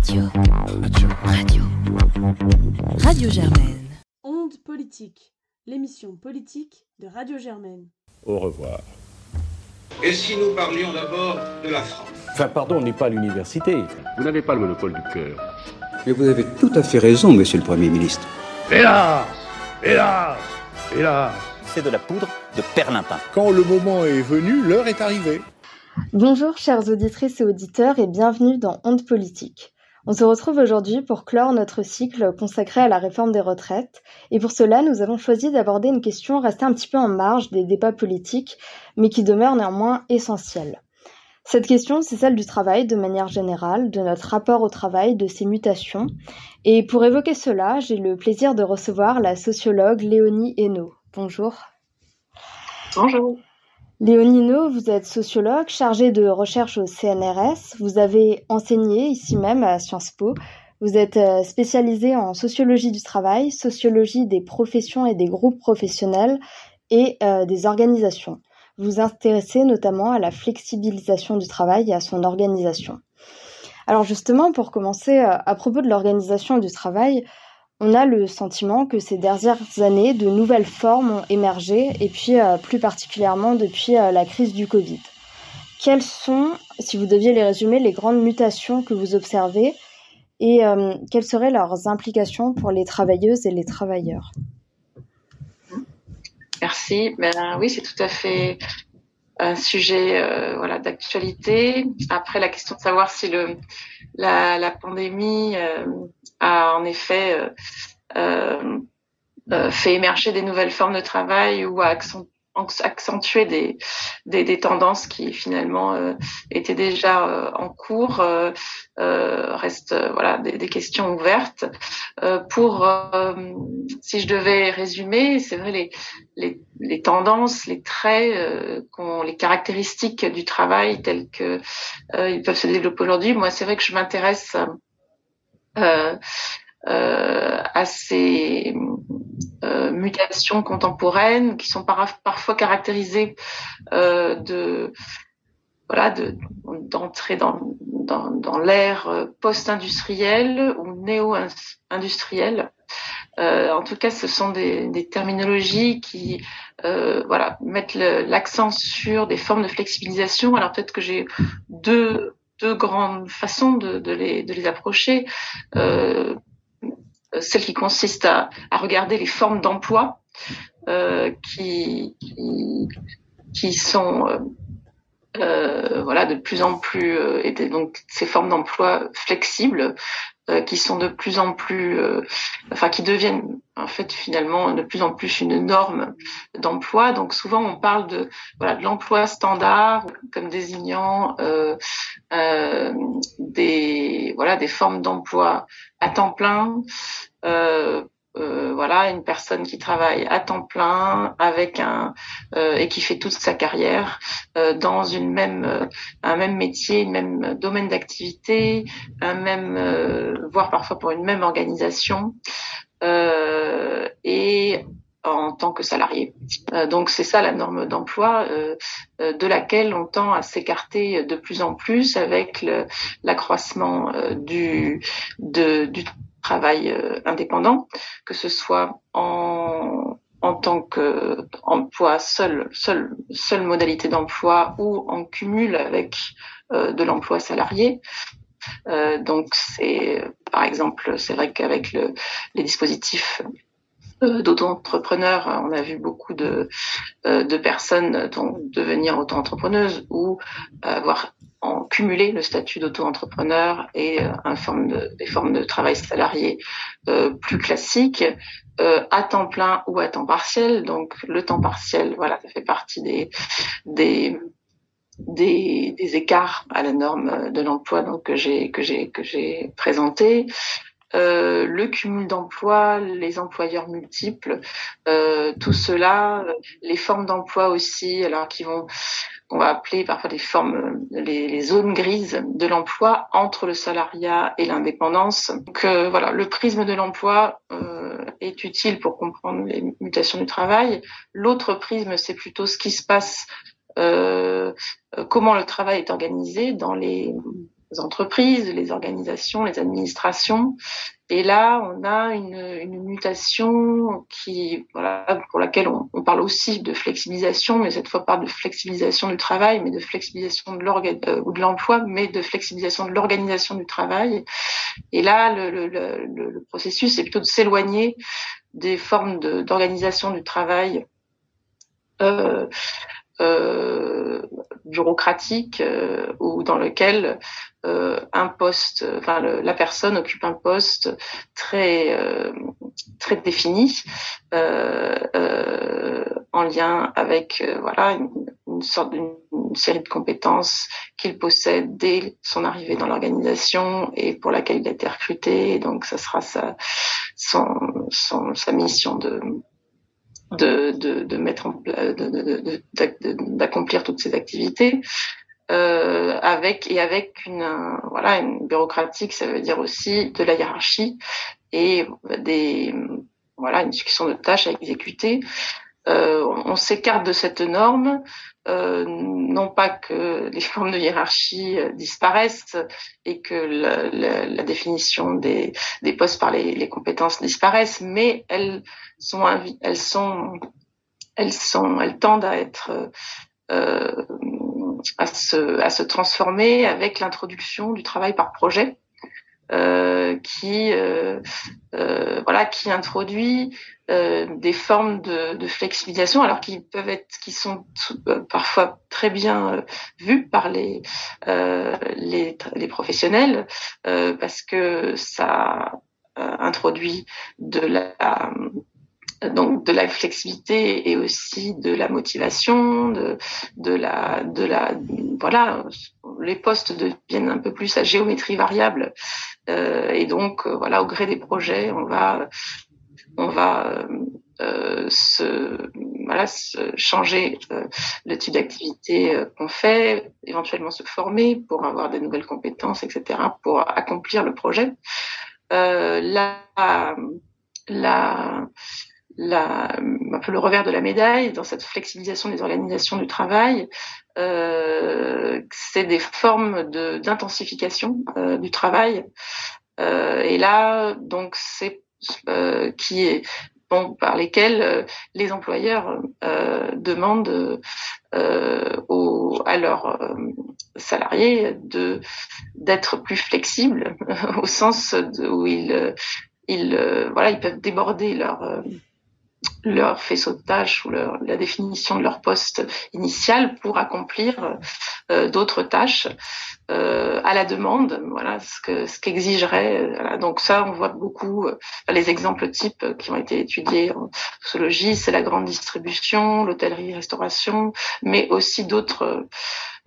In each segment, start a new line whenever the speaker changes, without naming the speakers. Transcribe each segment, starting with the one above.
Radio. Radio. Radio. Radio Germaine.
Onde politique, l'émission politique de Radio Germaine.
Au revoir.
Et si nous parlions d'abord de la France?
Enfin, pardon, on n'est pas à l'université.
Vous n'avez pas le monopole du cœur.
Mais vous avez tout à fait raison, monsieur le Premier ministre.
Hélas Hélas Hélas
C'est de la poudre de perlimpin.
Quand le moment est venu, l'heure est arrivée.
Bonjour chères auditrices et auditeurs et bienvenue dans Honte Politique. On se retrouve aujourd'hui pour clore notre cycle consacré à la réforme des retraites et pour cela nous avons choisi d'aborder une question restée un petit peu en marge des débats politiques mais qui demeure néanmoins essentielle. Cette question, c'est celle du travail de manière générale, de notre rapport au travail, de ses mutations. Et pour évoquer cela, j'ai le plaisir de recevoir la sociologue Léonie Hainaut. Bonjour.
Bonjour.
Hainaut, vous êtes sociologue chargée de recherche au CNRS. Vous avez enseigné ici même à Sciences Po. Vous êtes spécialisée en sociologie du travail, sociologie des professions et des groupes professionnels et euh, des organisations vous intéressez notamment à la flexibilisation du travail et à son organisation. Alors justement, pour commencer, à propos de l'organisation du travail, on a le sentiment que ces dernières années, de nouvelles formes ont émergé, et puis plus particulièrement depuis la crise du Covid. Quelles sont, si vous deviez les résumer, les grandes mutations que vous observez et euh, quelles seraient leurs implications pour les travailleuses et les travailleurs?
Merci. Ben, oui, c'est tout à fait un sujet euh, voilà d'actualité. Après, la question de savoir si le la, la pandémie euh, a en effet euh, euh, fait émerger des nouvelles formes de travail ou a accentué accentuer des, des, des, tendances qui finalement euh, étaient déjà euh, en cours euh, restent voilà des, des, questions ouvertes. Pour si je devais résumer c'est vrai les, les, les, tendances les traits les caractéristiques du travail tels que ils peuvent se développer aujourd'hui. Moi c'est vrai que je m'intéresse euh, à ces euh, mutations contemporaines qui sont par, parfois caractérisées euh, de voilà d'entrer dans, dans, l'ère post-industrielle ou néo-industrielle. Euh, en tout cas, ce sont des, terminologies qui euh, voilà mettent l'accent sur des formes de flexibilisation. Alors peut-être que j'ai deux deux grandes façons de, les, de les approcher. Euh, celle qui consiste à, à regarder les formes d'emploi euh, qui, qui, sont euh, euh voilà de plus en plus euh, donc ces formes d'emploi flexibles euh, qui sont de plus en plus enfin qui deviennent en fait finalement de plus en plus une norme d'emploi. Donc souvent on parle de voilà de l'emploi standard comme désignant des voilà des formes d'emploi à temps plein euh, euh, voilà une personne qui travaille à temps plein avec un euh, et qui fait toute sa carrière euh, dans une même un même métier, une même domaine d'activité, un même voire parfois pour une même organisation et en tant que salarié. donc c'est ça la norme d'emploi de laquelle on tend à s'écarter de plus en plus avec l'accroissement du de, du travail euh, indépendant, que ce soit en, en tant qu'emploi seul, seule, modalité d'emploi ou en cumul avec euh, de l'emploi salarié. Euh, donc c'est par exemple c'est vrai qu'avec le, les dispositifs d'auto-entrepreneurs, on a vu beaucoup de, de personnes devenir auto-entrepreneuses ou avoir en cumuler le statut d'auto-entrepreneur et euh, forme de, des formes de travail salarié euh, plus classiques, euh, à temps plein ou à temps partiel. Donc le temps partiel, voilà, ça fait partie des des des, des écarts à la norme de l'emploi donc que j'ai que j'ai que j'ai présenté. Euh, le cumul d'emplois, les employeurs multiples, euh, tout cela, les formes d'emploi aussi, alors qui vont qu'on va appeler parfois des formes, les, les zones grises de l'emploi entre le salariat et l'indépendance. Donc euh, voilà, le prisme de l'emploi euh, est utile pour comprendre les mutations du travail. L'autre prisme, c'est plutôt ce qui se passe, euh, comment le travail est organisé dans les entreprises, les organisations, les administrations. Et là, on a une, une mutation qui, voilà, pour laquelle on, on, parle aussi de flexibilisation, mais cette fois pas de flexibilisation du travail, mais de flexibilisation de l'orga euh, ou de l'emploi, mais de flexibilisation de l'organisation du travail. Et là, le, le, le, le processus est plutôt de s'éloigner des formes d'organisation du travail euh, euh, bureaucratique euh, ou dans lequel euh, un poste, enfin la personne occupe un poste très euh, très défini en lien avec voilà une, sorte d'une série de compétences qu'il possède dès son arrivée dans l'organisation et pour laquelle il a été recruté. donc ça sera sa son sa mission de de, de, de mettre en place, d'accomplir toutes ces activités. Euh, avec et avec une voilà une bureaucratique, ça veut dire aussi de la hiérarchie et des voilà une succession de tâches à exécuter. Euh, on s'écarte de cette norme, euh, non pas que les formes de hiérarchie euh, disparaissent et que la, définition des, postes par les, compétences disparaissent, mais elles sont elles sont elles sont elles tendent à être à se transformer avec l'introduction du travail par projet. Euh, qui euh, euh, voilà qui introduit des formes de, de, flexibilisation alors qui peuvent être qui sont parfois très bien vues par les les, les, professionnels parce que ça introduit de la donc de la flexibilité et aussi de la motivation, de, de la, de la, voilà, les postes deviennent un peu plus à géométrie variable euh, et donc voilà, au gré des projets, on va, on va euh, se, voilà, se changer euh, le type d'activité euh, qu'on fait, éventuellement se former pour avoir des nouvelles compétences, etc., pour accomplir le projet. Euh, la, la, la, un peu le revers de la médaille dans cette flexibilisation des organisations du travail, euh, c'est des formes d'intensification euh, du travail. Euh, et là, donc, c'est euh, qui est bon, par lesquels euh, les employeurs euh, demandent à leurs salariés de d'être plus flexibles au sens de, où ils ils voilà ils peuvent déborder leur leur faisceau de tâches ou leur, la définition de leur poste initial pour accomplir euh, d'autres tâches euh, à la demande, voilà ce que ce qu'exigerait. Voilà. Donc ça, on voit beaucoup euh, les exemples types qui ont été étudiés en sociologie, c'est la grande distribution, l'hôtellerie-restauration, mais aussi d'autres,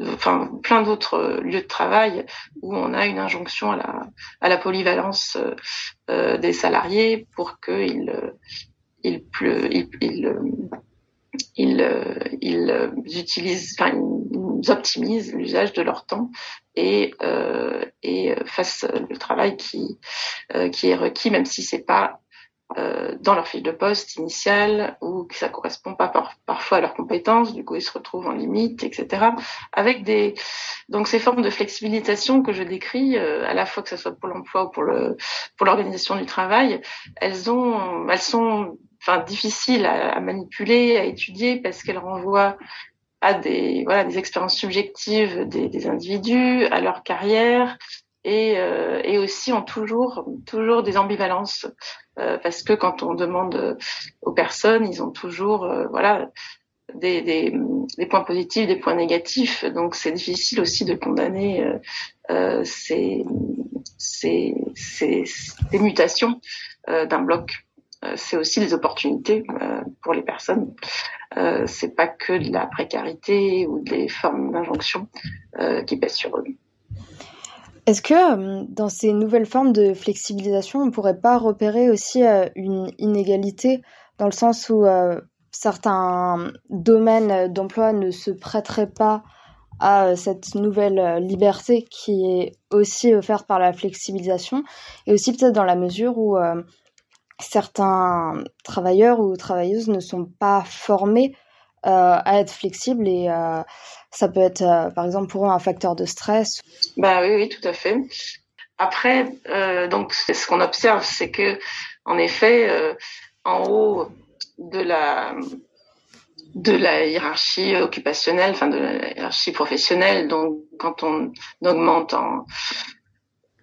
enfin plein d'autres lieux de travail où on a une injonction à la à la polyvalence euh, des salariés pour qu'ils ils, ils, ils, ils utilisent, enfin, optimisent l'usage de leur temps et, euh, fassent le travail qui, euh, qui est requis, même si c'est pas euh, dans leur fiche de poste initiale ou que ça correspond pas par, parfois à leurs compétences, du coup ils se retrouvent en limite, etc. Avec des donc ces formes de flexibilisation que je décris, euh, à la fois que ce soit pour l'emploi ou pour le pour l'organisation du travail, elles ont elles sont enfin difficiles à, à manipuler, à étudier parce qu'elles renvoient à des voilà des expériences subjectives des, des individus, à leur carrière, et, euh, et aussi ont toujours toujours des ambivalences euh, parce que quand on demande aux personnes, ils ont toujours euh, voilà des, des, des, points positifs, des points négatifs. Donc c'est difficile aussi de condamner euh, euh ces, ces, ces, ces, mutations euh, d'un bloc. C'est aussi des opportunités pour les personnes. c'est pas que de la précarité ou des formes d'injonction qui pèsent sur eux.
Est-ce que euh, dans ces nouvelles formes de flexibilisation, on ne pourrait pas repérer aussi euh, une inégalité dans le sens où euh, certains domaines d'emploi ne se prêteraient pas à cette nouvelle liberté qui est aussi offerte par la flexibilisation? Et aussi peut-être dans la mesure où certains travailleurs ou travailleuses ne sont pas formés à être flexible et ça peut être, par exemple, pour eux un facteur de stress.
Bah oui, oui, tout à fait. Après, donc, ce qu'on observe, c'est que, en effet, en haut de la de la hiérarchie occupationnelle, enfin de la hiérarchie professionnelle. Donc, quand on augmente en,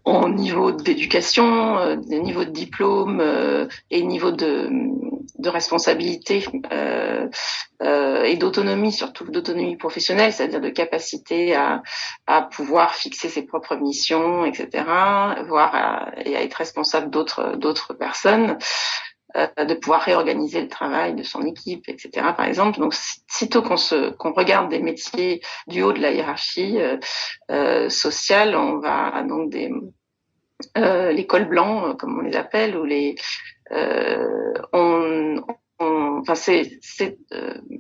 en niveau d'éducation, euh, niveau de diplôme euh, et niveau de, de responsabilité euh, euh, et d'autonomie, surtout d'autonomie professionnelle, c'est-à-dire de capacité à, pouvoir fixer ses propres missions, etc., voire à, et à être responsable d'autres personnes. Euh, de pouvoir réorganiser le travail de son équipe, etc. Par exemple, donc sitôt qu'on se qu'on regarde des métiers du haut de la hiérarchie euh, euh sociale, on va donc des euh, les cols blancs, comme on les appelle, ou les on, on, enfin c'est c'est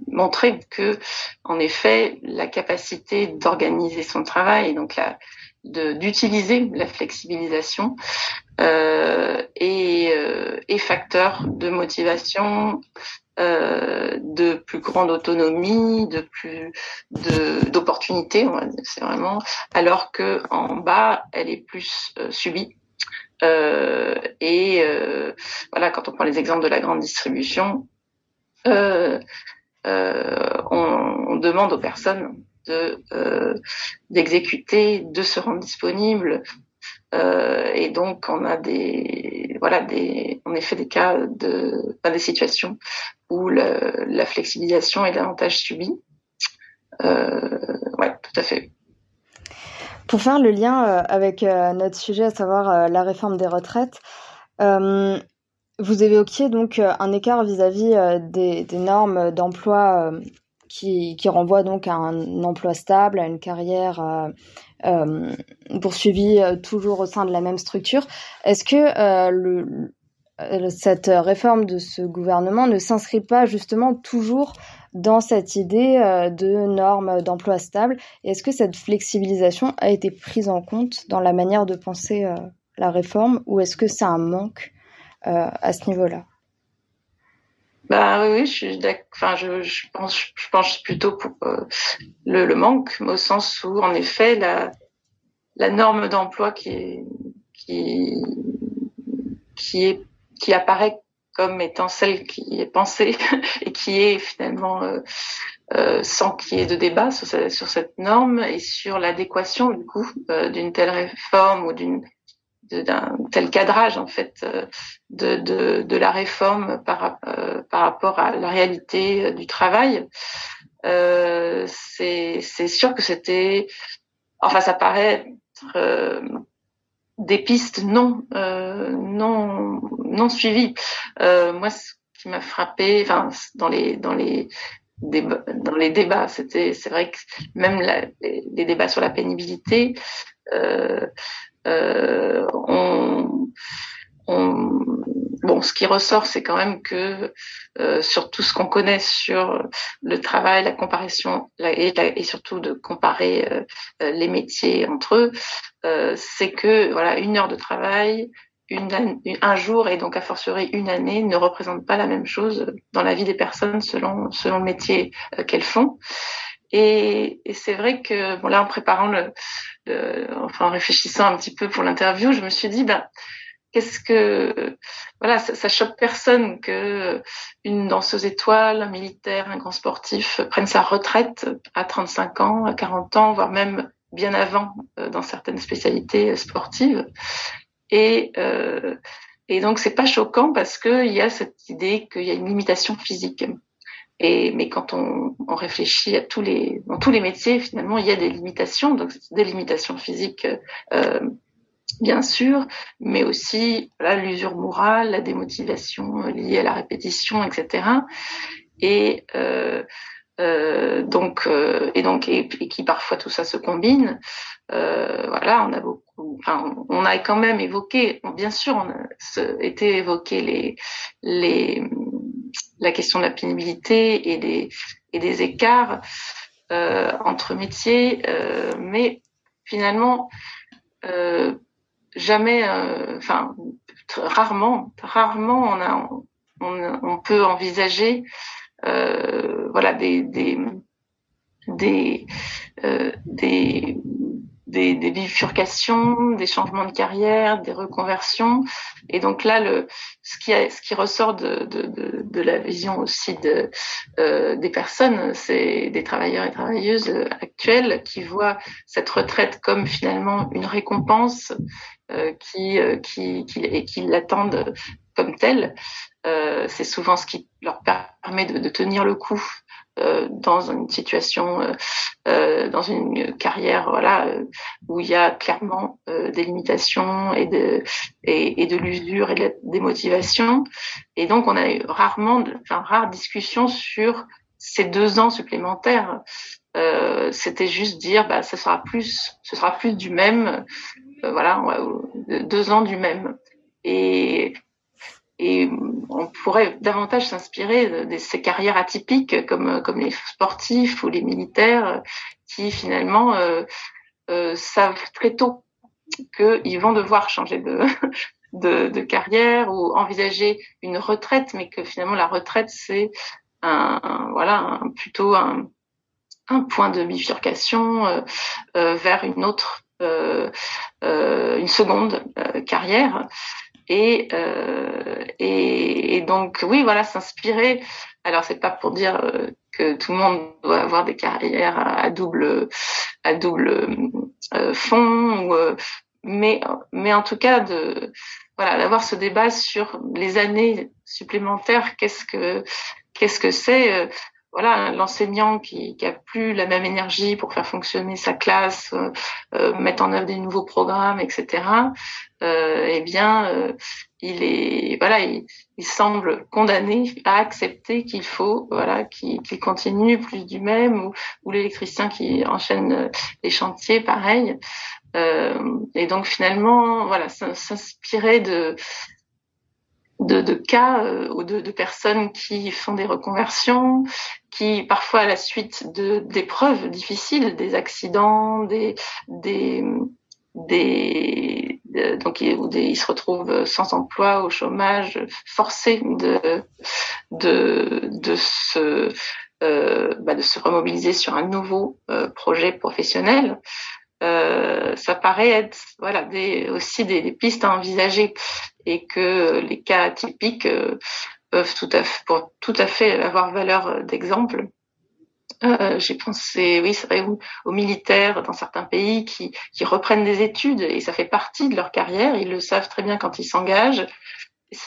montrer que en effet la capacité d'organiser son travail, donc la d'utiliser la flexibilisation euh, et, euh, facteur de motivation, euh, de plus grande autonomie, de plus d'opportunités, c'est vraiment, alors que en bas, elle est plus euh, subie. Et voilà, quand on prend les exemples de la grande distribution, on, on, demande aux personnes de d'exécuter, de se rendre disponible, euh, et donc, on a des, voilà, des, en effet, des cas de, des situations où la flexibilisation est davantage subie. Euh, ouais, tout à fait.
Pour faire le lien euh, avec euh, notre sujet, à savoir la réforme des retraites, vous évoquiez donc un écart vis-à-vis -vis des, des, normes d'emploi qui, renvoient donc à un emploi stable, à une carrière euh, poursuivi euh, toujours au sein de la même structure. Est-ce que euh, cette réforme de ce gouvernement ne s'inscrit pas justement toujours dans cette idée de normes d'emploi stable? Est-ce que cette flexibilisation a été prise en compte dans la manière de penser la réforme ou est-ce que c'est un manque à ce niveau-là?
Bah oui, je suis Enfin, je, je, pense, je pense plutôt pour euh, le, le, manque, au sens où, en effet, la, la norme d'emploi qui est, qui, qui est, qui apparaît comme étant celle qui est pensée et qui est finalement euh, euh, sans qu'il y ait de débat sur, sur, cette norme et sur l'adéquation du coup euh, d'une telle réforme ou d'une d'un tel cadrage en fait euh, de, de, de la réforme par, euh, par rapport à la réalité euh, du travail. Euh, c'est sûr que c'était, enfin ça paraît être, des pistes non non non suivies. moi, ce qui m'a frappé, enfin dans les dans les dans les débats, c'était c'est vrai que même la, les, les, débats sur la pénibilité. Euh, euh, on, on, bon, ce qui ressort, c'est quand même que euh, sur tout ce qu'on connaît sur le travail, la comparaison et, et, surtout de comparer euh, les métiers entre eux, euh, c'est que voilà, une heure de travail, une, un jour et donc a fortiori une année ne représente pas la même chose dans la vie des personnes selon selon le métier euh, qu'elles font. Et, et c'est vrai que bon là en préparant le, enfin en réfléchissant un petit peu pour l'interview, je me suis dit ben qu'est-ce que voilà ça, choque personne que une danseuse étoile, un militaire, un grand sportif prenne sa retraite à 35 ans, à 40 ans, voire même bien avant euh, dans certaines spécialités sportives. Et euh, et donc c'est pas choquant parce qu'il y a cette idée qu'il y a une limitation physique. Et, mais quand on, on, réfléchit à tous les, dans tous les métiers, finalement, il y a des limitations, donc des limitations physiques, euh, bien sûr, mais aussi l'usure morale, la démotivation liée à la répétition, etc. Et euh, euh, donc, euh, et donc, et, et, qui parfois tout ça se combine. Euh, voilà, on a beaucoup, enfin, on a quand même évoqué, bien sûr, on a été évoqué les les la question de la pénibilité et des, et des écarts euh, entre métiers, euh, mais finalement, euh, jamais, euh, enfin, rarement, rarement on, a, on, on peut envisager voilà des des des, des des, des, bifurcations, des changements de carrière, des reconversions. Et donc là, le, ce, qui, ce qui ressort de, de, de, de la vision aussi de, euh, des personnes, c'est des travailleurs et travailleuses actuels qui voient cette retraite comme finalement une récompense euh, qui, euh, qui, qui, et qui l'attendent comme telle. Euh, c'est souvent ce qui leur permet de, de tenir le coup dans une situation, euh, euh, dans une carrière, voilà, où il y a clairement des limitations et de et, et de l'usure et de la démotivation. Et donc, on a eu rarement, enfin, rare discussion sur ces deux ans supplémentaires. Euh, c'était juste dire bah ça sera plus ce sera plus du même euh, voilà deux ans du même et et on pourrait davantage s'inspirer de, ces carrières atypiques comme comme les sportifs ou les militaires qui finalement euh, euh, savent très tôt qu'ils vont devoir changer de, de, de carrière ou envisager une retraite, mais que finalement la retraite c'est un, voilà un, plutôt un, un point de bifurcation euh, euh vers une autre euh, euh, une seconde carrière et, euh, et, et, donc oui voilà s'inspirer. Alors c'est pas pour dire euh, que tout le monde doit avoir des carrières à, double à double euh, fond ou, euh, mais mais en tout cas de voilà d'avoir ce débat sur les années supplémentaires qu'est-ce que qu'est-ce que c'est euh, voilà l'enseignant qui, qui a plus la même énergie pour faire fonctionner sa classe, euh, euh mettre en œuvre des nouveaux programmes, etc. Euh, eh bien, euh, il est voilà, il, il, semble condamné à accepter qu'il faut voilà, qu'il continue plus du même ou, ou l'électricien qui enchaîne les chantiers, pareil. et donc finalement, voilà, s'inspirer de de, de cas euh, ou de, de, personnes qui font des reconversions, qui parfois à la suite de d'épreuves difficiles, des accidents, des des des donc ils, ils se retrouvent sans emploi, au chômage, forcés de de de se euh, bah de se remobiliser sur un nouveau euh, projet professionnel. Euh, ça paraît être voilà des, aussi des, des, pistes à envisager et que les cas typiques euh, peuvent tout à fait, pour tout à fait avoir valeur d'exemple. Euh, J'ai pensé, oui, c'est vrai, aux, militaires dans certains pays qui, qui reprennent des études et ça fait partie de leur carrière. Ils le savent très bien quand ils s'engagent.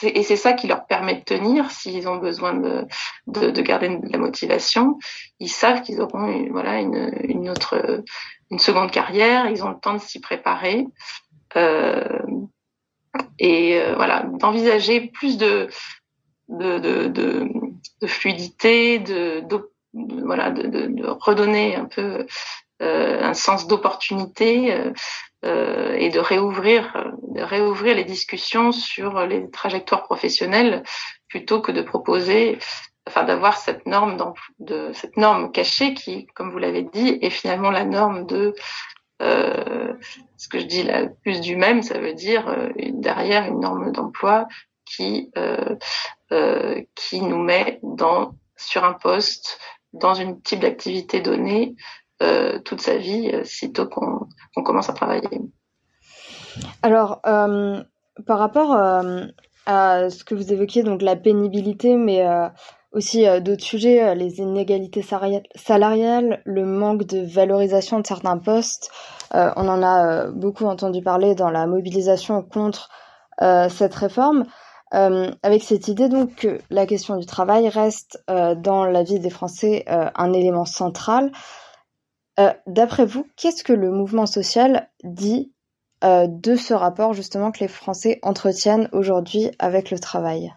Et c'est ça qui leur permet de tenir s'ils ont besoin de, de, de, garder de la motivation. Ils savent qu'ils auront une, voilà une, une autre une seconde carrière. Ils ont le temps de s'y préparer. Euh, et euh, voilà, d'envisager plus de de, de, de, de fluidité, de, voilà, de, redonner un peu euh, un sens d'opportunité euh, euh, et de réouvrir, de réouvrir les discussions sur les trajectoires professionnelles plutôt que de proposer, enfin d'avoir cette norme de cette norme cachée qui, comme vous l'avez dit, est finalement la norme de ce que je dis là, plus du même, ça veut dire euh, derrière une norme d'emploi qui euh, euh, qui nous met sur un poste dans une type d'activité donnée euh, toute sa vie, sitôt qu'on qu commence à travailler.
Alors, par rapport à ce que vous évoquiez, donc la pénibilité, mais aussi d'autres sujets, les inégalités salariales, le manque de valorisation de certains postes, euh, on en a euh, beaucoup entendu parler dans la mobilisation contre euh, cette réforme. avec cette idée donc que la question du travail reste dans la vie des Français un élément central. D'après vous, qu'est-ce que le mouvement social dit de ce rapport justement que les Français entretiennent aujourd'hui avec le travail?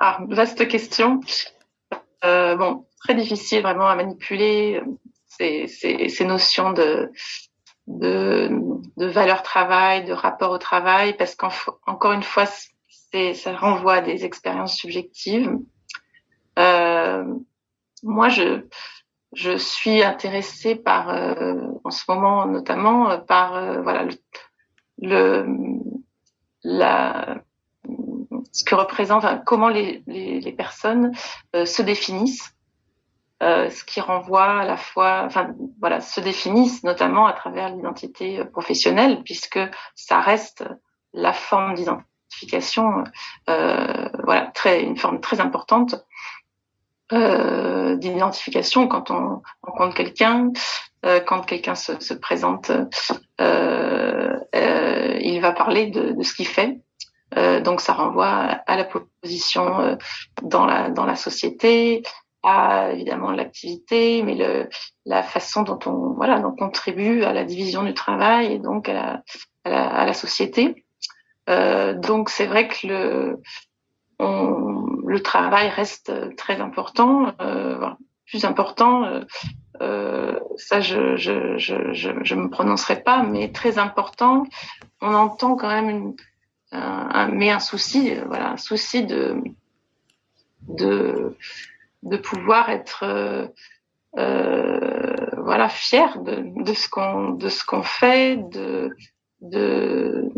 Ah, vaste question. Euh, bon, très difficile vraiment à manipuler ces, ces, ces notions de, de, de, valeur travail, de rapport au travail, parce qu'encore une fois, ça renvoie à des expériences subjectives. Euh, moi, je, je suis intéressée par, euh, en ce moment notamment, par euh, voilà le, le, la ce que représente, enfin, comment les, les, les personnes se définissent. ce qui renvoie à la fois, enfin voilà, se définissent notamment à travers l'identité professionnelle, puisque ça reste la forme d'identification, euh, voilà, très une forme très importante euh, d'identification quand on rencontre quelqu'un, euh, quand quelqu'un se, se présente, euh, euh il va parler de, de ce qu'il fait. Euh, donc ça renvoie à, la position euh, dans la dans la société, à évidemment l'activité, mais le, la façon dont on voilà on contribue à la division du travail et donc à la, à la, à la société. Euh, donc c'est vrai que le on, le travail reste très important, euh, plus important. Euh, euh, ça, je, je, je, je, je me prononcerai pas, mais très important. On entend quand même une, un, un, mais un souci, euh, voilà, un souci de de de pouvoir être euh, euh, voilà fier de, de ce qu'on qu'on fait, de de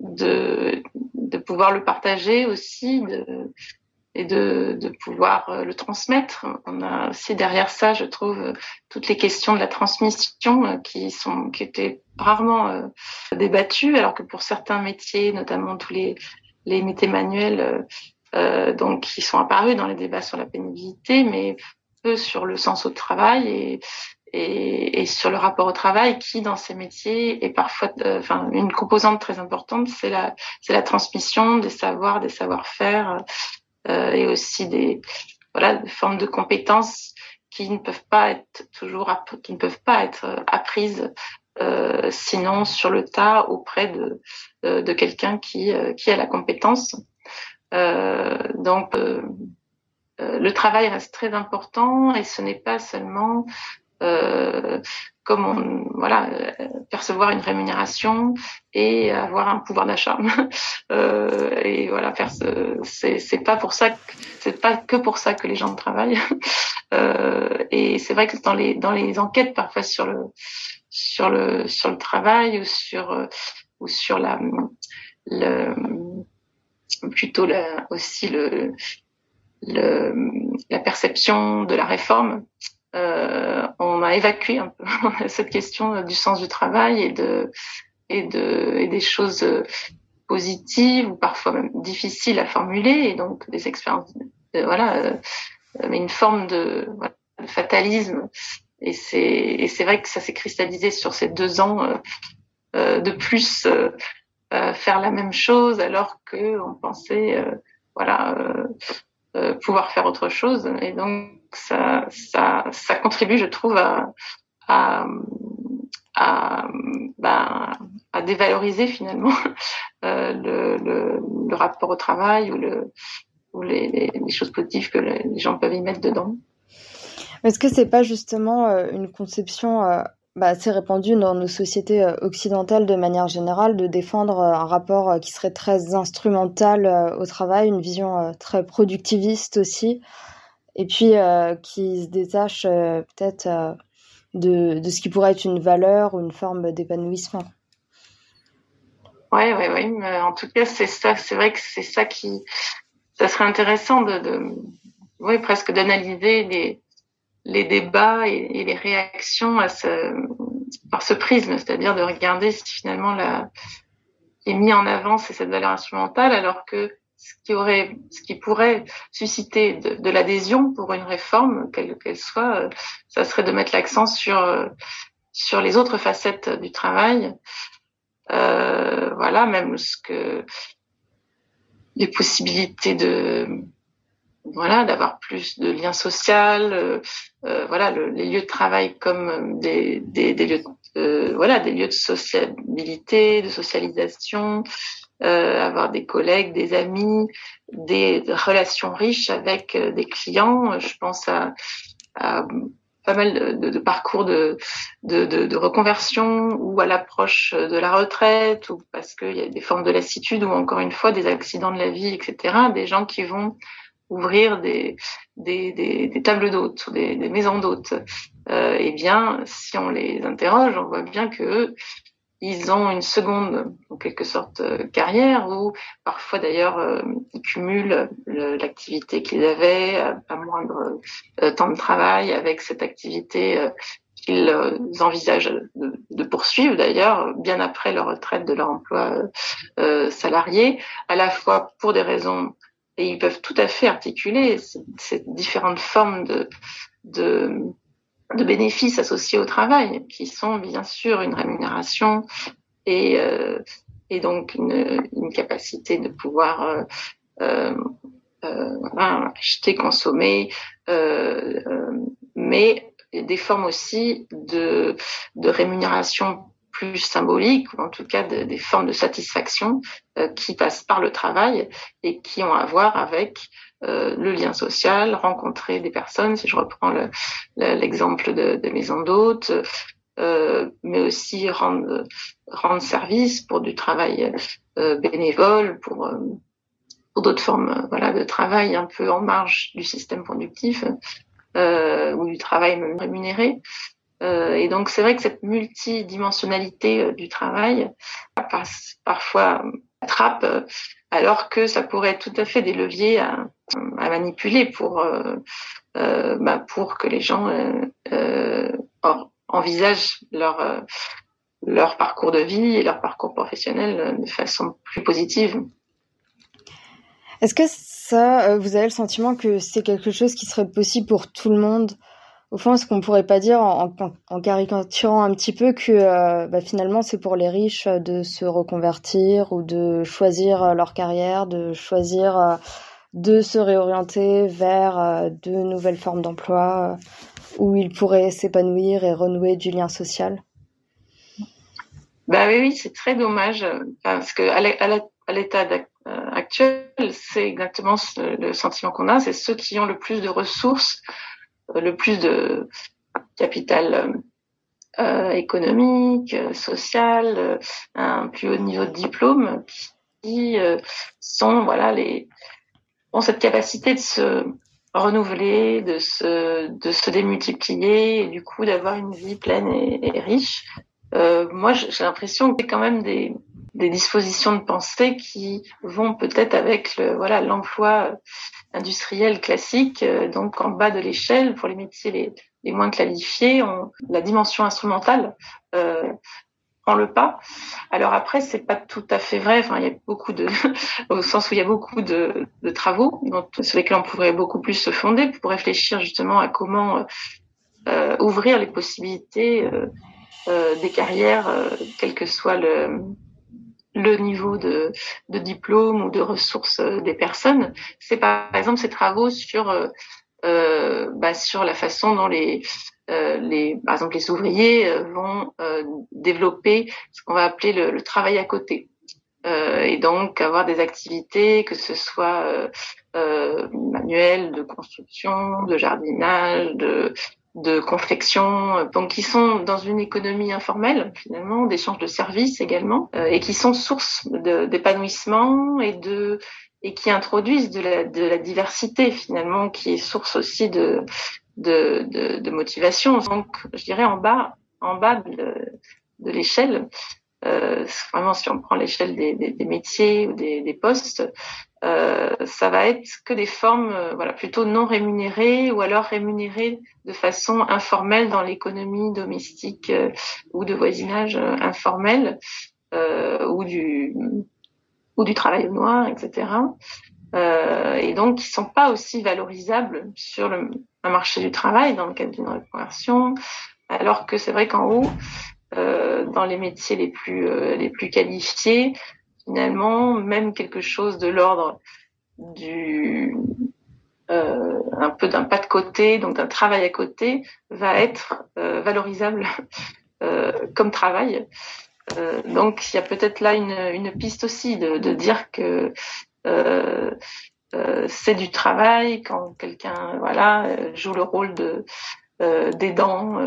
de de pouvoir le partager aussi, de et de, de pouvoir euh, le transmettre. On a aussi derrière ça, je trouve, toutes les questions de la transmission euh, qui sont qui étaient rarement euh, débattues, alors que pour certains métiers, notamment tous les les métiers manuels, euh, donc qui sont apparus dans les débats sur la pénibilité, mais peu sur le sens au travail et et, et, sur le rapport au travail qui dans ces métiers est parfois enfin une composante très importante c'est la c'est la transmission des savoirs des savoir-faire euh, et aussi des voilà des formes de compétences qui ne peuvent pas être toujours qui ne peuvent pas être euh, apprises euh, sinon sur le tas auprès de de, de quelqu'un qui euh, qui a la compétence. Euh, donc le travail reste très important et ce n'est pas seulement euh, comme on, voilà, euh, percevoir une rémunération et avoir un pouvoir d'achat. euh, et voilà, faire ce, c'est, c'est pas pour ça, que, c'est pas que pour ça que les gens travaillent. euh, et c'est vrai que dans les dans les enquêtes parfois sur le sur le sur le travail ou sur ou sur la le plutôt la, aussi le, le la perception de la réforme euh, on a évacué un peu cette question du sens du travail et de et de et des choses positives ou parfois même difficiles à formuler et donc des expériences euh, voilà euh, mais une forme de, voilà, de fatalisme. Et c'est et c'est vrai que ça s'est cristallisé sur ces deux ans euh, euh de plus euh, faire la même chose alors que on pensait voilà pouvoir faire autre chose et donc ça, ça, ça contribue, je trouve, à, à, à, ben, à dévaloriser finalement euh, le, le, rapport au travail ou, le, ou les, les, choses positives que les gens peuvent y mettre dedans.
Est-ce que c'est pas justement euh, une conception euh, bah, assez répandue dans nos sociétés euh, occidentales de manière générale de défendre euh, un rapport euh, qui serait très instrumental au travail, une vision très productiviste aussi et puis euh, qui se détache peut-être de, de ce qui pourrait être une valeur ou une forme d'épanouissement.
Ouais, ouais. Mais en tout cas, c'est ça. C'est vrai que c'est ça qui, ça serait intéressant de, de oui, presque d'analyser les, les débats et, les réactions à ce, par ce prisme, c'est-à-dire de regarder si finalement la, est mis en avant c'est cette valeur instrumentale, alors que ce qui aurait, ce qui pourrait susciter de, de l'adhésion pour une réforme, quelle qu'elle soit, euh, ça serait de mettre l'accent sur euh, sur les autres facettes du travail. Euh, voilà, même ce que les possibilités de voilà d'avoir plus de liens sociaux, euh, euh, voilà le, les lieux de travail comme des, des, des lieux de, voilà des lieux de sociabilité, de socialisation, euh, avoir des collègues, des amis, des relations riches avec euh, des clients. Je pense à, à pas mal de, de parcours de, de, de, reconversion ou à l'approche de la retraite ou parce qu'il y a des formes de lassitude ou encore une fois des accidents de la vie, etc. Des gens qui vont ouvrir des, des, des, des tables d'hôtes ou des, des maisons d'hôtes. Euh, eh bien, si on les interroge, on voit bien que ils ont une seconde, en quelque sorte, carrière ou parfois d'ailleurs ils cumulent l'activité qu'ils avaient à, moindre temps de travail avec cette activité qu'ils envisagent de, de poursuivre d'ailleurs bien après leur retraite de leur emploi salarié, à la fois pour des raisons et ils peuvent tout à fait articuler ces différentes formes de, de, de, bénéfices associés au travail, qui sont bien sûr une rémunération et, euh, et donc une, une, capacité de pouvoir euh, euh, euh acheter, consommer, euh, euh, mais des formes aussi de, de rémunération plus symboliques, ou en tout cas des formes de satisfaction euh, qui passent par le travail et qui ont à voir avec euh, le lien social, rencontrer des personnes, si je reprends l'exemple le, de, de maison d'hôtes, euh, mais aussi rendre, rendre service pour du travail euh, bénévole, pour, euh, pour d'autres formes voilà, de travail un peu en marge du système productif ou du travail même rémunéré. Euh, et donc c'est vrai que cette multidimensionnalité euh, du travail passe parfois attrape, euh, alors que ça pourrait être tout à fait des leviers à, manipuler pour euh, bah, pour que les gens envisagent leur leur parcours de vie et leur parcours professionnel de façon plus positive.
Est-ce que ça, vous avez le sentiment que c'est quelque chose qui serait possible pour tout le monde? Au fond, est-ce qu'on pourrait pas dire, en, caricaturant un petit peu, que euh, bah, finalement c'est pour les riches de se reconvertir ou de choisir euh, leur carrière, de choisir euh, de se réorienter vers de nouvelles formes d'emploi où ils pourraient s'épanouir et renouer du lien social?
Bah oui, oui c'est très dommage parce que à l'état actuel, c'est exactement le sentiment qu'on a, c'est ceux qui ont le plus de ressources le plus de capital euh, économique, social, euh, un plus haut niveau de diplôme, qui euh, sont voilà les ont cette capacité de se renouveler, de se de se démultiplier et du coup d'avoir une vie pleine et, riche. Euh, moi, j'ai l'impression que c'est quand même des des dispositions de pensée qui vont peut-être avec le voilà l'emploi industriel classique, euh, donc en bas de l'échelle pour les métiers les, les moins qualifiés, on, la dimension instrumentale euh, prend le pas. Alors après, c'est pas tout à fait vrai. Enfin, il y a beaucoup de, au sens où il y a beaucoup de, de travaux sur lesquels on pourrait beaucoup plus se fonder pour réfléchir justement à comment euh, ouvrir les possibilités euh, euh des carrières, euh, quel que soit le le niveau de, de, diplôme ou de ressources euh, des personnes, c'est par exemple ces travaux sur euh, euh, bah, sur la façon dont les euh, les par exemple les ouvriers euh, vont développer ce qu'on va appeler le, le, travail à côté. Et donc avoir des activités que ce soit manuelles de construction, de jardinage, de de confection, donc qui sont dans une économie informelle finalement, d'échange de services également, euh, et qui sont source d'épanouissement et de et qui introduisent de la, de la diversité finalement, qui est source aussi de de, de, de motivation. Donc, je dirais en bas, en bas de, de l'échelle, euh, vraiment si on prend l'échelle des, des, des, métiers ou des, des postes, euh, ça va être que des formes euh, voilà plutôt non rémunérées ou alors rémunérées de façon informelle dans l'économie domestique euh, ou de voisinage informel ou du ou du travail noir etc et donc qui sont pas aussi valorisables sur le un marché du travail dans le cadre d'une reconversion alors que c'est vrai qu'en haut dans les métiers les plus les plus qualifiés finalement, même quelque chose de l'ordre du euh, un peu d'un pas de côté, donc d'un travail à côté, va être euh, valorisable euh, comme travail. Euh, donc il y a peut-être là une, une, piste aussi de, de dire que euh, euh, c'est du travail quand quelqu'un voilà joue le rôle de d'aidant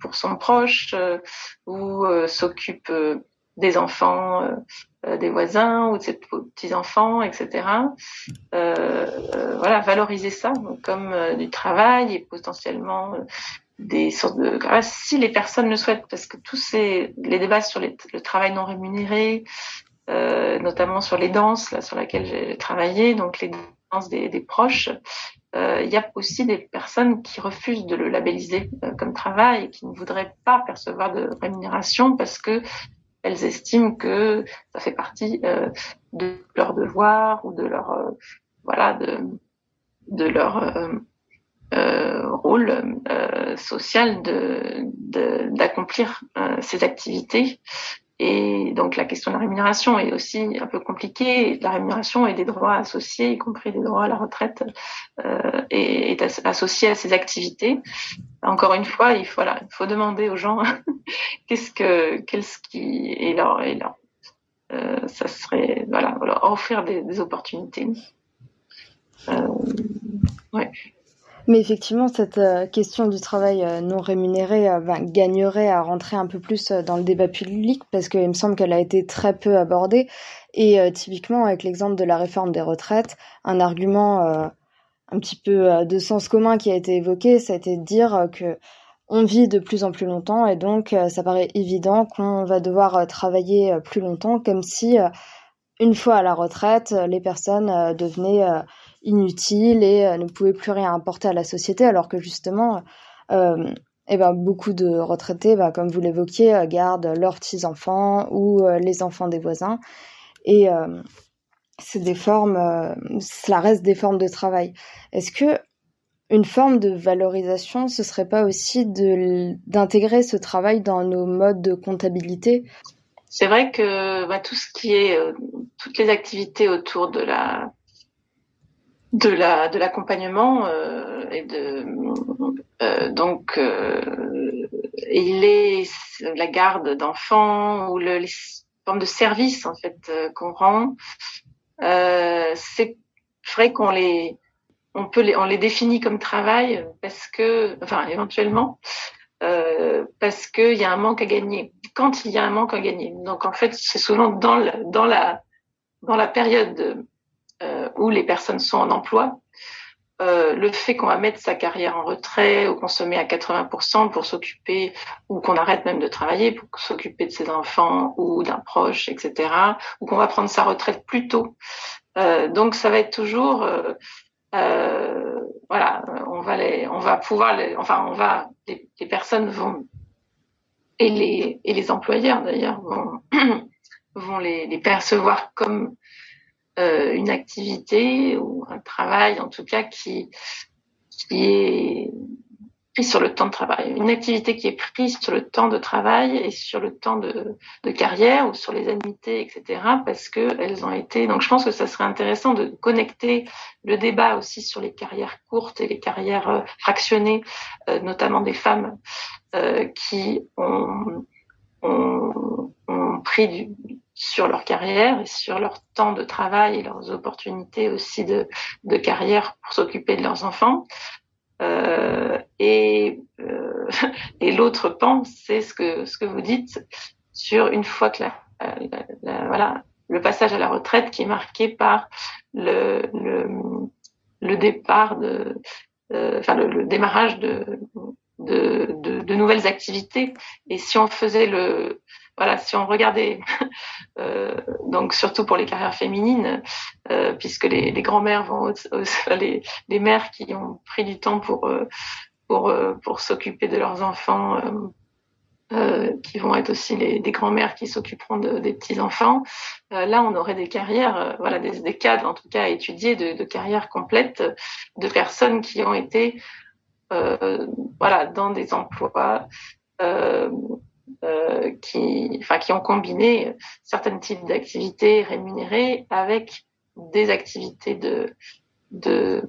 pour son proche ou s'occupe des enfants euh, euh, des voisins ou de ses petits enfants, etc. Euh, voilà, valoriser ça comme du travail et potentiellement des sortes de si les personnes le souhaitent parce que tous ces les débats sur le travail non rémunéré euh, notamment sur les danses là sur laquelle j'ai travaillé donc les danses des, des proches euh, il y a aussi des personnes qui refusent de le labelliser euh, comme travail et qui ne voudraient pas percevoir de rémunération parce que elles estiment que ça fait partie euh, de leur devoir ou de leur euh, voilà de de leur euh, rôle euh, social de d'accomplir euh, ces activités. Et donc la question de la rémunération est aussi un peu compliquée. La rémunération et des droits associés, y compris des droits à la retraite, euh, est, associée à ces activités. Encore une fois, il faut, demander aux gens qu'est-ce que, qu'est-ce qui est leur, est leur euh, ça serait offrir des, opportunités. Euh.
Mais effectivement, cette euh, question du travail euh, non rémunéré euh, ben, gagnerait à rentrer un peu plus dans le débat public parce qu'il me semble qu'elle a été très peu abordée. Et typiquement, avec l'exemple de la réforme des retraites, un argument un petit peu de sens commun qui a été évoqué, ça a été de dire que on vit de plus en plus longtemps et donc ça paraît évident qu'on va devoir travailler plus longtemps, comme si une fois à la retraite, les personnes devenaient inutile et euh, ne pouvait plus rien apporter à la société, alors que justement, euh, eh ben, beaucoup de retraités, ben, comme vous l'évoquiez, euh, gardent leurs petits-enfants ou les enfants des voisins. Et c'est des formes, cela reste des formes de travail. Est-ce que une forme de valorisation, ce serait pas aussi d'intégrer ce travail dans nos modes de comptabilité?
C'est vrai que bah, tout ce qui est, toutes les activités autour de la de la de l'accompagnement euh, et de euh, donc euh, il est la garde d'enfants ou le, les formes de services en fait euh, qu'on rend. Euh, c'est vrai qu'on les on peut les on les définit comme travail parce que enfin éventuellement parce qu'il y a un manque à gagner. Quand il y a un manque à gagner donc en fait c'est souvent dans la, dans la dans la période euh, où les personnes sont en emploi, euh, le fait qu'on va mettre sa carrière en retrait ou qu'on se met à 80% pour s'occuper ou qu'on arrête même de travailler pour s'occuper de ses enfants ou d'un proche, etc. ou qu'on va prendre sa retraite plus tôt. Euh, donc ça va être toujours, euh, voilà, on va on va pouvoir, enfin on va, les, personnes vont et les employeurs d'ailleurs vont les percevoir comme euh, une activité ou un travail, en tout cas, qui, qui est pris sur le temps de travail. Une activité qui est prise sur le temps de travail et sur le temps de, carrière ou sur les annuités, etc. Parce que elles ont été. Donc, je pense que ça serait intéressant de connecter le débat aussi sur les carrières courtes et les carrières euh, fractionnées, euh, notamment des femmes qui ont, ont, ont pris du, sur leur carrière et sur leur temps de travail et leurs opportunités aussi de, de carrière pour s'occuper de leurs enfants. Euh, et euh, et l'autre pan, c'est ce que ce que vous dites sur une fois que la, la, la, voilà le passage à la retraite qui est marqué par le le, le départ de euh, enfin le, le, démarrage de de, de de, nouvelles activités et si on faisait le voilà, si on regardait, euh, donc surtout pour les carrières féminines, euh, puisque les, les grands-mères vont, les, les mères qui ont pris du temps pour euh, pour euh, pour s'occuper de leurs enfants, euh, qui vont être aussi les, des grands-mères qui s'occuperont de, des petits enfants. là, on aurait des carrières, voilà, des, des, cadres en tout cas à étudier de, de carrières complètes de personnes qui ont été voilà dans des emplois euh, euh, qui, enfin, qui ont combiné certains types d'activités rémunérées avec des activités de de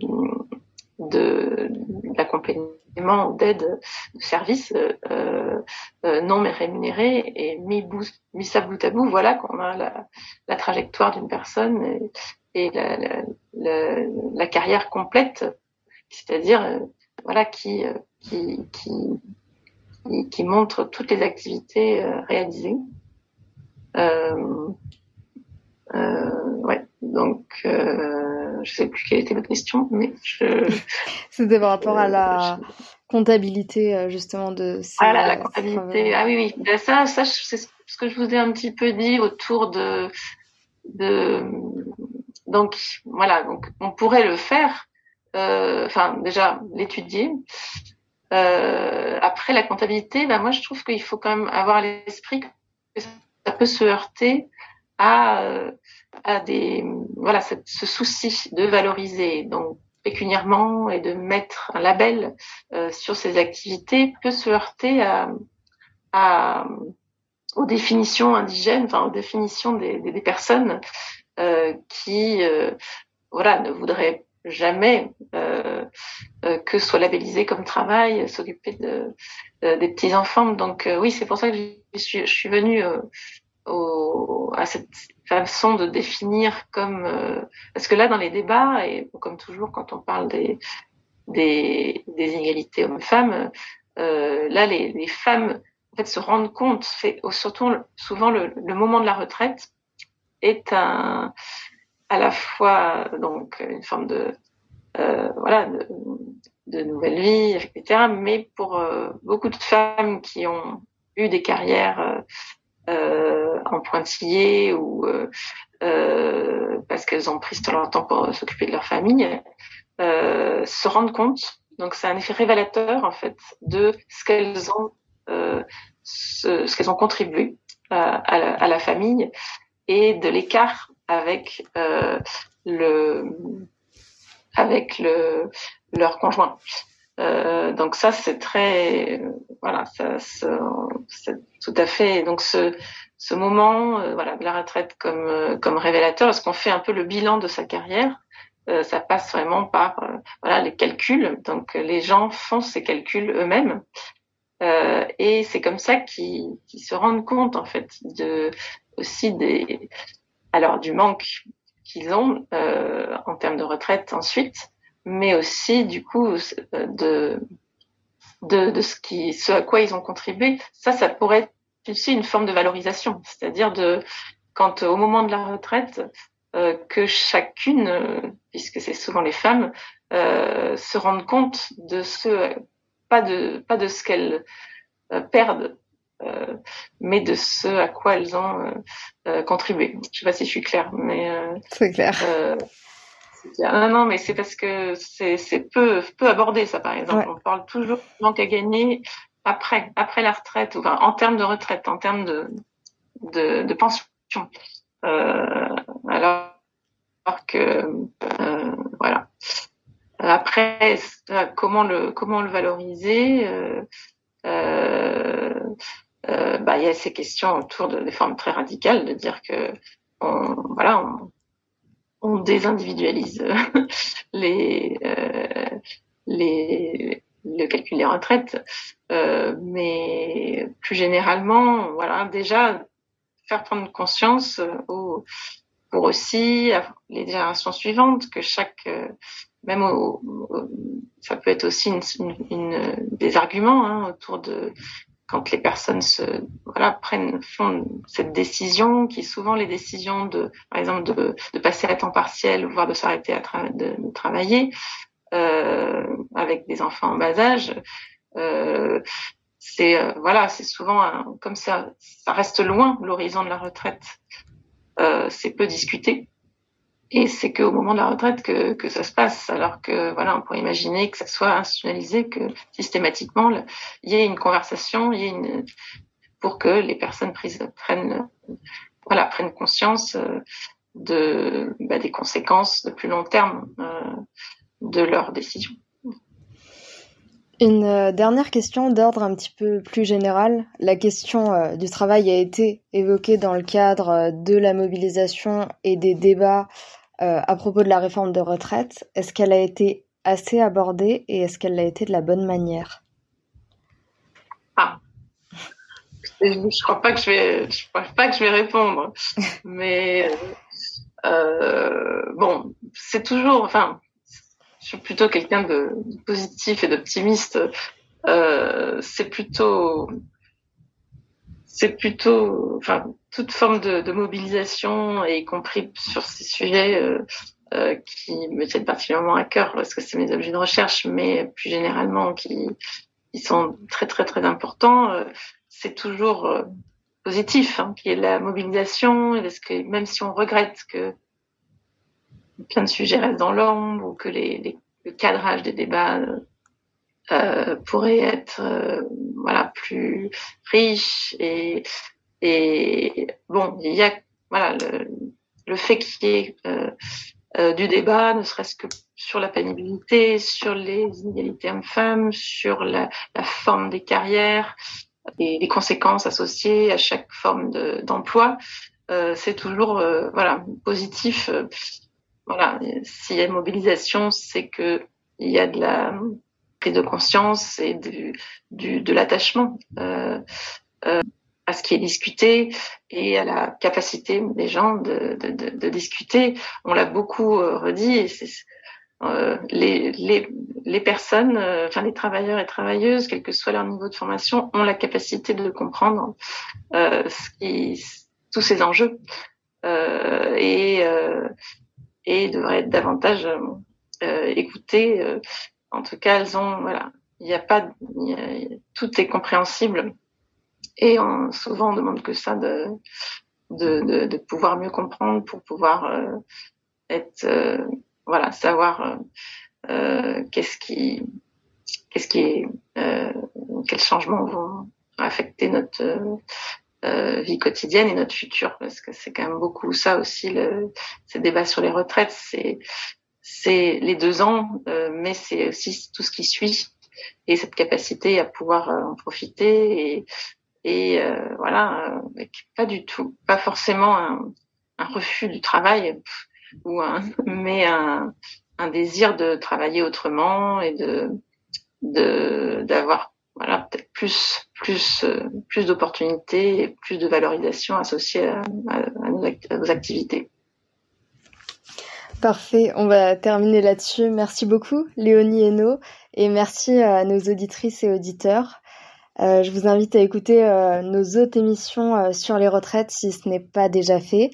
d'accompagnement d'aide de services euh, euh, non mais rémunérés. Et mis, mis ça bout à bout voilà qu'on a la, trajectoire d'une personne et, la, la, la, carrière complète. C'est-à-dire euh, voilà qui qui qui qui, montre toutes les activités euh, réalisées. Euh, euh, ouais, donc euh, je sais plus quelle était votre question, mais je.
C'était par rapport à la comptabilité justement de
ces, voilà la comptabilité ah oui oui ben, ça ça c'est ce que je vous ai un petit peu dit autour de de donc voilà donc on pourrait le faire euh, enfin déjà l'étudier euh, après la comptabilité ben moi je trouve qu'il faut quand même avoir l'esprit que ça peut se heurter à à des voilà ce souci de valoriser donc pécuniairement et de mettre un label euh, sur ces activités peut se heurter aux définitions indigènes, enfin aux définitions des, personnes euh, qui euh, voilà ne voudraient jamais euh, euh que soit labellisé comme travail s'occuper de, des petits enfants. Donc oui, c'est pour ça que je suis, je suis venue au, à cette façon de définir comme parce que là dans les débats et comme toujours quand on parle des des, des inégalités hommes-femmes, là les, les femmes en fait, se rendre compte, c'est surtout souvent le, le, moment de la retraite est un, à la fois donc une forme de euh, voilà de, nouvelle vie, etc. Mais pour euh, beaucoup de femmes qui ont eu des carrières euh, en pointillé ou parce qu'elles ont pris tout leur temps pour s'occuper de leur famille, se rendre compte. Donc c'est un effet révélateur en fait de ce qu'elles ont ce, qu'elles ont contribué à, la, famille et de l'écart avec euh, le avec le leur conjoint. Euh, donc ça c'est très voilà c'est tout à fait donc ce moment euh, voilà de la retraite comme révélateur parce qu'on fait un peu le bilan de sa carrière ça passe vraiment par voilà les calculs donc les gens font ces calculs eux-mêmes et c'est comme ça qu'ils se rendent compte en fait de aussi des alors du manque qu'ils ont euh, en termes de retraite ensuite, mais aussi du coup euh, de ce qui ce à quoi ils ont contribué. Ça, ça pourrait être aussi une forme de valorisation, c'est-à-dire de quand au moment de la retraite euh, que chacune, puisque c'est souvent les femmes, se rendent compte de ce pas de pas de ce qu'elles perdent, mais de ce à quoi elles ont euh, contribué. Je sais pas si je suis claire, mais
c'est clair.
Non, non, mais c'est parce que c'est peu, peu abordé, ça, par exemple. On parle toujours du manque à gagner après, après la retraite, enfin, en termes de retraite, en termes de, de, de pension. Euh, alors, alors que, euh, voilà. Après, comment le comment le valoriser euh, euh, euh, bah, il y a ces questions autour de, des formes très radicales de dire que on, voilà on, on désindividualise les les le calcul des retraites, euh, mais plus généralement, voilà, déjà faire prendre conscience aux, pour aussi les générations suivantes que chaque même au, ça peut être aussi une, une, des arguments hein, autour de quand les personnes se voilà prennent font cette décision qui est souvent les décisions de par exemple de, de passer à temps partiel voire de s'arrêter à de, travailler euh, avec des enfants en bas âge euh, c'est euh, voilà c'est souvent un, comme ça ça reste loin l'horizon de la retraite. Euh, c'est peu discuté et c'est qu'au moment de la retraite que, ça se passe, alors que voilà, on pourrait imaginer que ça soit institutionnalisé, que systématiquement il y ait une conversation, pour que les personnes prises prennent voilà prennent conscience euh, de bah, des conséquences de plus long terme euh, de leurs décisions.
Une euh, dernière question d'ordre un petit peu plus général. La question du travail a été évoquée dans le cadre de la mobilisation et des débats à propos de la réforme de retraite, est-ce qu'elle a été assez abordée et est-ce qu'elle l'a été de la bonne manière?
Ah, je crois pas que je vais, je crois pas que je vais répondre, mais euh, bon, c'est toujours, enfin, je suis plutôt quelqu'un de, positif et d'optimiste. Euh, c'est plutôt c'est plutôt, enfin, toute forme de, de, mobilisation, y compris sur ces sujets, euh, euh, qui me tiennent particulièrement à cœur parce que c'est mes objets de recherche, mais plus généralement qui, sont très très très importants, euh, c'est toujours euh, positif, hein, qui est la mobilisation, parce que même si on regrette que plein de sujets restent dans l'ombre ou que les, les, le cadrage des débats euh, pourrait être voilà plus riche et et bon il y a voilà le, le fait qu'il y ait euh, euh, du débat, ne serait-ce que sur la pénibilité, sur les inégalités hommes-femmes, sur la, la, forme des carrières et les conséquences associées à chaque forme d'emploi, euh, c'est toujours euh, voilà positif. voilà, s'il y a une mobilisation, c'est que il y a de la prise de conscience et du, du de l'attachement. Euh, euh, à ce qui est discuté et à la capacité des gens de, de, de, de discuter. On l'a beaucoup euh, redit. Et euh, les, les, les, personnes, euh, enfin les travailleurs et travailleuses, quel que soit leur niveau de formation, ont la capacité de comprendre euh, ce qui, tous ces enjeux euh, et, et devraient être davantage écoutées. en tout cas, elles ont, voilà, il n'y a pas, tout est compréhensible et on, souvent, on demande que ça de, de, de, de pouvoir mieux comprendre pour pouvoir euh, être, euh, voilà, savoir euh, euh, qu'est-ce qui, qu'est-ce qui est, quels changements vont affecter notre vie quotidienne et notre futur, parce que c'est quand même beaucoup ça aussi, le, ces débats sur les retraites, c'est, c'est les deux ans, mais c'est aussi tout ce qui suit et cette capacité à pouvoir en profiter et et euh, voilà, euh, pas du tout, pas forcément un, un refus du travail, ou un, mais un, un, désir de travailler autrement et de d'avoir voilà peut-être plus plus euh, plus d'opportunités et plus de valorisation associée à, à, nos, activités.
Parfait, on va terminer là-dessus. Merci beaucoup Léonie Hainaut et merci à nos auditrices et auditeurs. Euh, je vous invite à écouter euh, nos autres émissions euh, sur les retraites si ce n'est pas déjà fait.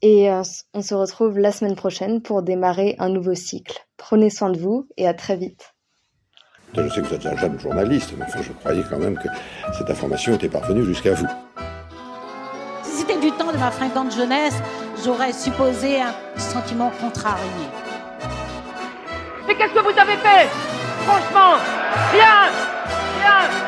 Et on se retrouve la semaine prochaine pour démarrer un nouveau cycle. Prenez soin de vous et à très vite.
Je sais que vous êtes un jeune journaliste, mais enfin, je croyais quand même que cette information était parvenue jusqu'à vous.
Si c'était du temps de ma fringante jeunesse, j'aurais supposé un sentiment contrarié.
Mais qu'est-ce que vous avez fait? Franchement, rien Rien